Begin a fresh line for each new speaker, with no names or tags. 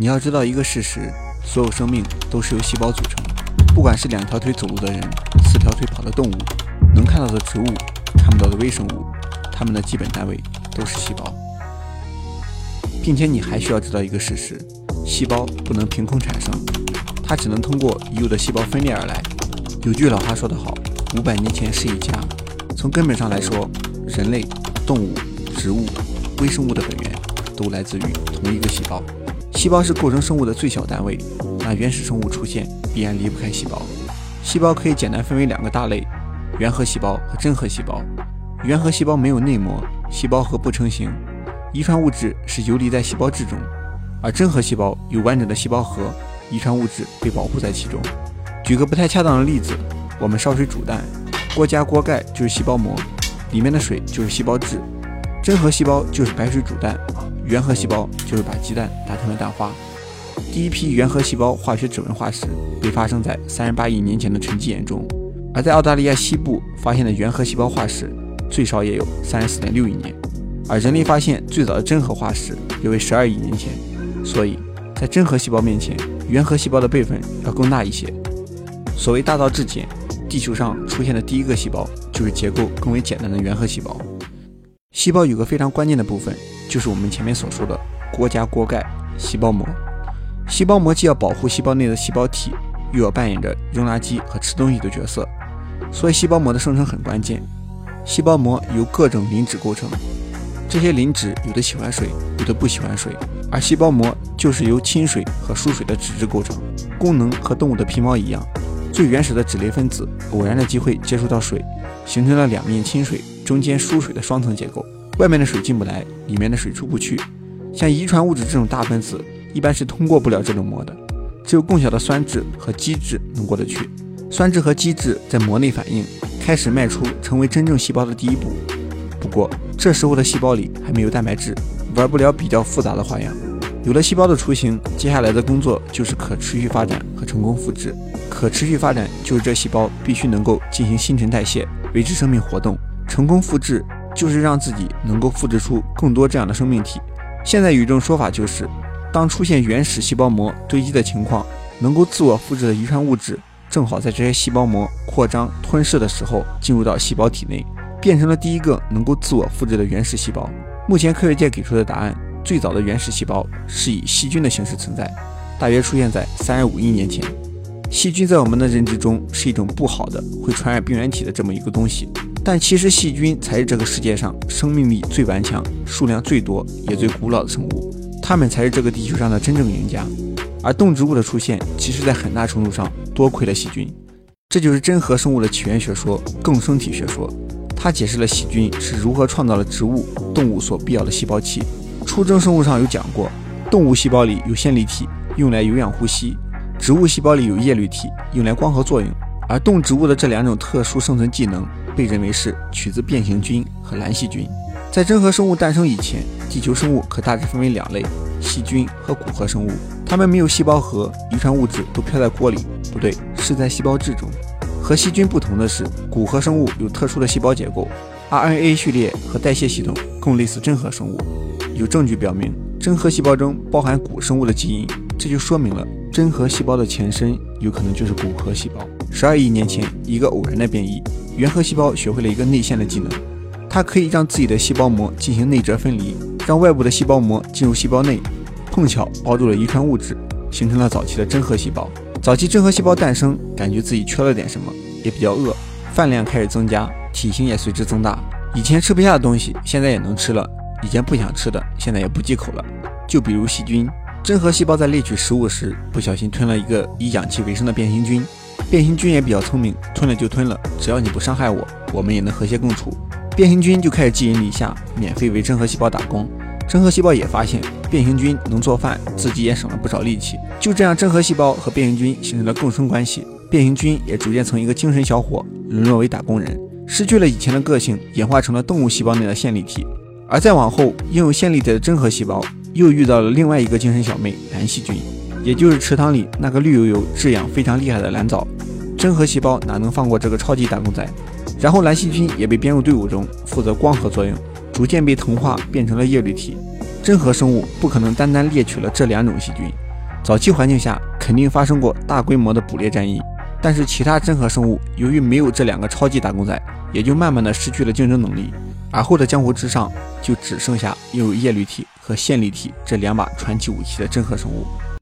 你要知道一个事实：所有生命都是由细胞组成。不管是两条腿走路的人，四条腿跑的动物，能看到的植物，看不到的微生物，它们的基本单位都是细胞。并且你还需要知道一个事实：细胞不能凭空产生，它只能通过已有的细胞分裂而来。有句老话说得好：“五百年前是一家。”从根本上来说，人类、动物、植物、微生物的本源都来自于同一个细胞。细胞是构成生物的最小单位，那原始生物出现必然离不开细胞。细胞可以简单分为两个大类：原核细胞和真核细胞。原核细胞没有内膜，细胞核不成形，遗传物质是游离在细胞质中；而真核细胞有完整的细胞核，遗传物质被保护在其中。举个不太恰当的例子，我们烧水煮蛋，锅加锅盖就是细胞膜，里面的水就是细胞质。真核细胞就是白水煮蛋。原核细胞就是把鸡蛋打成了蛋花。第一批原核细胞化学指纹化石被发生在三十八亿年前的沉积岩中，而在澳大利亚西部发现的原核细胞化石最少也有三十四点六亿年，而人类发现最早的真核化石约为十二亿年前。所以在真核细胞面前，原核细胞的辈分要更大一些。所谓大道至简，地球上出现的第一个细胞就是结构更为简单的原核细胞。细胞有个非常关键的部分。就是我们前面所说的锅加锅盖细胞膜。细胞膜既要保护细胞内的细胞体，又要扮演着扔垃圾和吃东西的角色，所以细胞膜的生成很关键。细胞膜由各种磷脂构成，这些磷脂有的喜欢水，有的不喜欢水，而细胞膜就是由亲水和疏水的脂质构成，功能和动物的皮毛一样。最原始的脂类分子偶然的机会接触到水，形成了两面亲水、中间疏水的双层结构。外面的水进不来，里面的水出不去。像遗传物质这种大分子，一般是通过不了这种膜的，只有更小的酸质和基质能过得去。酸质和基质在膜内反应，开始迈出成为真正细胞的第一步。不过这时候的细胞里还没有蛋白质，玩不了比较复杂的花样。有了细胞的雏形，接下来的工作就是可持续发展和成功复制。可持续发展就是这细胞必须能够进行新陈代谢，维持生命活动。成功复制。就是让自己能够复制出更多这样的生命体。现在有一种说法，就是当出现原始细胞膜堆积的情况，能够自我复制的遗传物质正好在这些细胞膜扩张吞噬的时候进入到细胞体内，变成了第一个能够自我复制的原始细胞。目前科学界给出的答案，最早的原始细胞是以细菌的形式存在，大约出现在三十五亿年前。细菌在我们的认知中是一种不好的、会传染病原体的这么一个东西。但其实细菌才是这个世界上生命力最顽强、数量最多也最古老的生物，它们才是这个地球上的真正赢家。而动植物的出现，其实在很大程度上多亏了细菌。这就是真核生物的起源学说——共生体学说。它解释了细菌是如何创造了植物、动物所必要的细胞器。初中生物上有讲过，动物细胞里有线粒体，用来有氧呼吸；植物细胞里有叶绿体，用来光合作用。而动植物的这两种特殊生存技能。被认为是取自变形菌和蓝细菌。在真核生物诞生以前，地球生物可大致分为两类：细菌和骨核生物。它们没有细胞核，遗传物质都飘在锅里，不对，是在细胞质中。和细菌不同的是，骨核生物有特殊的细胞结构，RNA 序列和代谢系统更类似真核生物。有证据表明，真核细胞中包含古生物的基因，这就说明了真核细胞的前身有可能就是骨核细胞。十二亿年前，一个偶然的变异。原核细胞学会了一个内陷的技能，它可以让自己的细胞膜进行内折分离，让外部的细胞膜进入细胞内，碰巧包住了遗传物质，形成了早期的真核细胞。早期真核细胞诞生，感觉自己缺了点什么，也比较饿，饭量开始增加，体型也随之增大。以前吃不下的东西，现在也能吃了；以前不想吃的，现在也不忌口了。就比如细菌，真核细胞在猎取食物时，不小心吞了一个以氧气为生的变形菌。变形菌也比较聪明，吞了就吞了，只要你不伤害我，我们也能和谐共处。变形菌就开始寄人篱下，免费为真核细胞打工。真核细胞也发现变形菌能做饭，自己也省了不少力气。就这样，真核细胞和变形菌形成了共生关系。变形菌也逐渐从一个精神小伙沦落为打工人，失去了以前的个性，演化成了动物细胞内的线粒体。而再往后，拥有线粒体的真核细胞又遇到了另外一个精神小妹蓝细菌。也就是池塘里那个绿油油、质养非常厉害的蓝藻，真核细胞哪能放过这个超级打工仔？然后蓝细菌也被编入队伍中，负责光合作用，逐渐被同化变成了叶绿体。真核生物不可能单单猎取了这两种细菌，早期环境下肯定发生过大规模的捕猎战役，但是其他真核生物由于没有这两个超级打工仔，也就慢慢的失去了竞争能力。而后的江湖之上就只剩下拥有叶绿体和线粒体这两把传奇武器的真核生物。